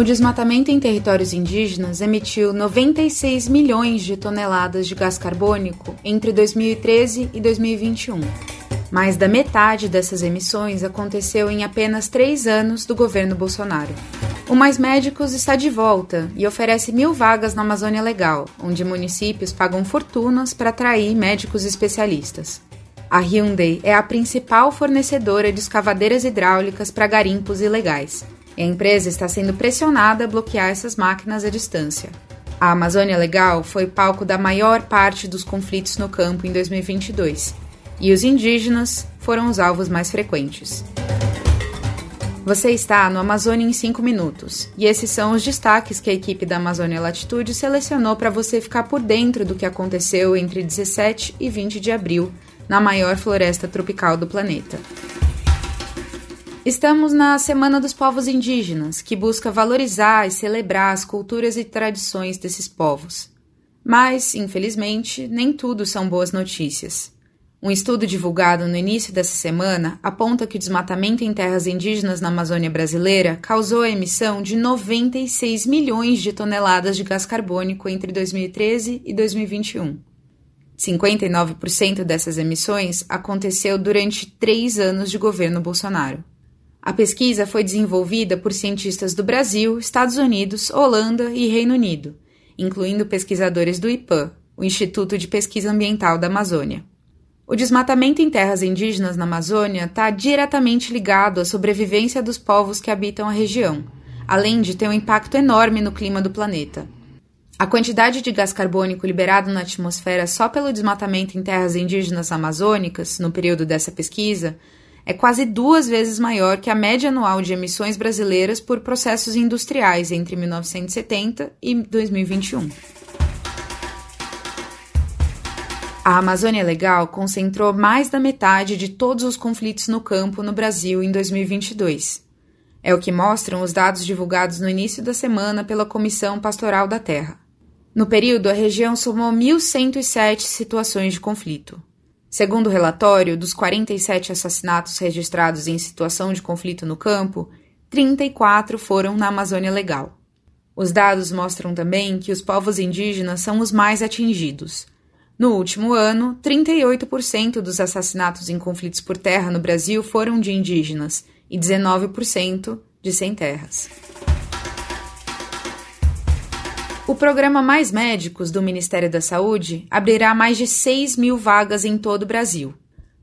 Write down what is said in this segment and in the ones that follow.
O desmatamento em territórios indígenas emitiu 96 milhões de toneladas de gás carbônico entre 2013 e 2021. Mais da metade dessas emissões aconteceu em apenas três anos do governo Bolsonaro. O Mais Médicos está de volta e oferece mil vagas na Amazônia Legal, onde municípios pagam fortunas para atrair médicos especialistas. A Hyundai é a principal fornecedora de escavadeiras hidráulicas para garimpos ilegais e a empresa está sendo pressionada a bloquear essas máquinas à distância. A Amazônia Legal foi palco da maior parte dos conflitos no campo em 2022 e os indígenas foram os alvos mais frequentes. Você está no Amazônia em 5 minutos e esses são os destaques que a equipe da Amazônia Latitude selecionou para você ficar por dentro do que aconteceu entre 17 e 20 de abril na maior floresta tropical do planeta. Estamos na Semana dos Povos Indígenas, que busca valorizar e celebrar as culturas e tradições desses povos. Mas, infelizmente, nem tudo são boas notícias. Um estudo divulgado no início dessa semana aponta que o desmatamento em terras indígenas na Amazônia brasileira causou a emissão de 96 milhões de toneladas de gás carbônico entre 2013 e 2021. 59% dessas emissões aconteceu durante três anos de governo Bolsonaro. A pesquisa foi desenvolvida por cientistas do Brasil, Estados Unidos, Holanda e Reino Unido, incluindo pesquisadores do IPAM, o Instituto de Pesquisa Ambiental da Amazônia. O desmatamento em terras indígenas na Amazônia está diretamente ligado à sobrevivência dos povos que habitam a região, além de ter um impacto enorme no clima do planeta. A quantidade de gás carbônico liberado na atmosfera só pelo desmatamento em terras indígenas amazônicas, no período dessa pesquisa, é quase duas vezes maior que a média anual de emissões brasileiras por processos industriais entre 1970 e 2021. A Amazônia Legal concentrou mais da metade de todos os conflitos no campo no Brasil em 2022. É o que mostram os dados divulgados no início da semana pela Comissão Pastoral da Terra. No período, a região somou 1.107 situações de conflito. Segundo o relatório, dos 47 assassinatos registrados em situação de conflito no campo, 34 foram na Amazônia Legal. Os dados mostram também que os povos indígenas são os mais atingidos. No último ano, 38% dos assassinatos em conflitos por terra no Brasil foram de indígenas e 19% de sem terras. O programa Mais Médicos do Ministério da Saúde abrirá mais de 6 mil vagas em todo o Brasil.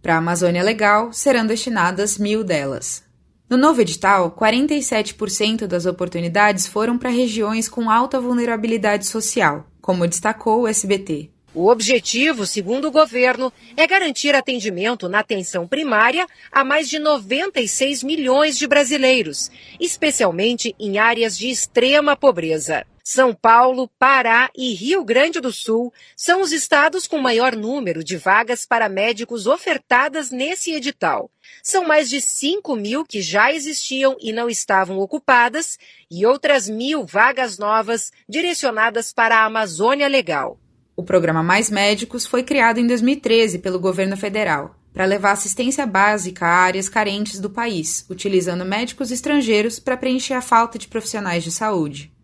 Para a Amazônia Legal, serão destinadas mil delas. No novo edital, 47% das oportunidades foram para regiões com alta vulnerabilidade social, como destacou o SBT. O objetivo, segundo o governo, é garantir atendimento na atenção primária a mais de 96 milhões de brasileiros, especialmente em áreas de extrema pobreza. São Paulo, Pará e Rio Grande do Sul são os estados com maior número de vagas para médicos ofertadas nesse edital. São mais de 5 mil que já existiam e não estavam ocupadas, e outras mil vagas novas direcionadas para a Amazônia Legal. O programa Mais Médicos foi criado em 2013 pelo governo federal para levar assistência básica a áreas carentes do país, utilizando médicos estrangeiros para preencher a falta de profissionais de saúde.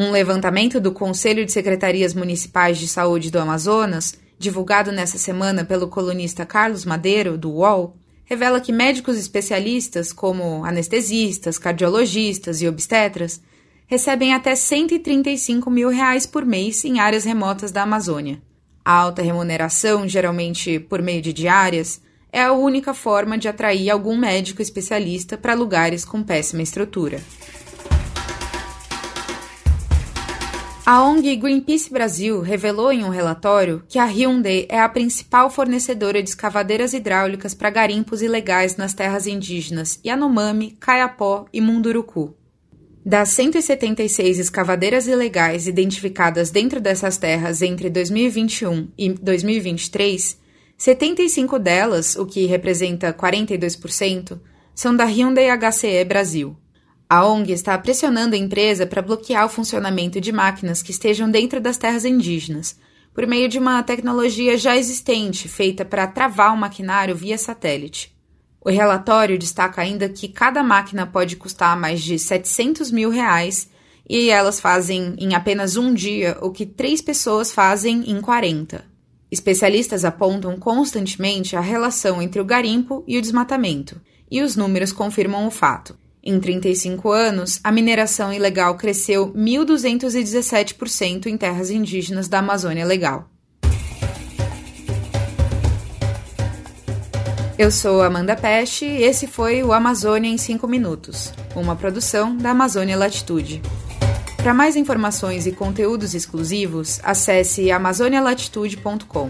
Um levantamento do Conselho de Secretarias Municipais de Saúde do Amazonas, divulgado nessa semana pelo colunista Carlos Madeiro, do UOL, revela que médicos especialistas, como anestesistas, cardiologistas e obstetras, recebem até 135 mil reais por mês em áreas remotas da Amazônia. A alta remuneração, geralmente por meio de diárias, é a única forma de atrair algum médico especialista para lugares com péssima estrutura. A ONG Greenpeace Brasil revelou em um relatório que a Hyundai é a principal fornecedora de escavadeiras hidráulicas para garimpos ilegais nas terras indígenas Yanomami, Caiapó e Munduruku. Das 176 escavadeiras ilegais identificadas dentro dessas terras entre 2021 e 2023, 75 delas, o que representa 42%, são da Hyundai HCE Brasil. A ONG está pressionando a empresa para bloquear o funcionamento de máquinas que estejam dentro das terras indígenas, por meio de uma tecnologia já existente feita para travar o maquinário via satélite. O relatório destaca ainda que cada máquina pode custar mais de 700 mil reais e elas fazem em apenas um dia o que três pessoas fazem em 40. Especialistas apontam constantemente a relação entre o garimpo e o desmatamento, e os números confirmam o fato. Em 35 anos, a mineração ilegal cresceu 1.217% em terras indígenas da Amazônia Legal. Eu sou Amanda Peste e esse foi o Amazônia em 5 Minutos, uma produção da Amazônia Latitude. Para mais informações e conteúdos exclusivos, acesse amazonialatitude.com.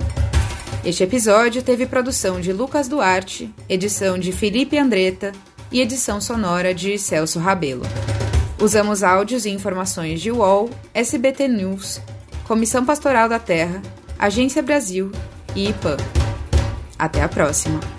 Este episódio teve produção de Lucas Duarte, edição de Felipe Andretta e edição sonora de Celso Rabelo. Usamos áudios e informações de UOL, SBT News, Comissão Pastoral da Terra, Agência Brasil e IPAM. Até a próxima!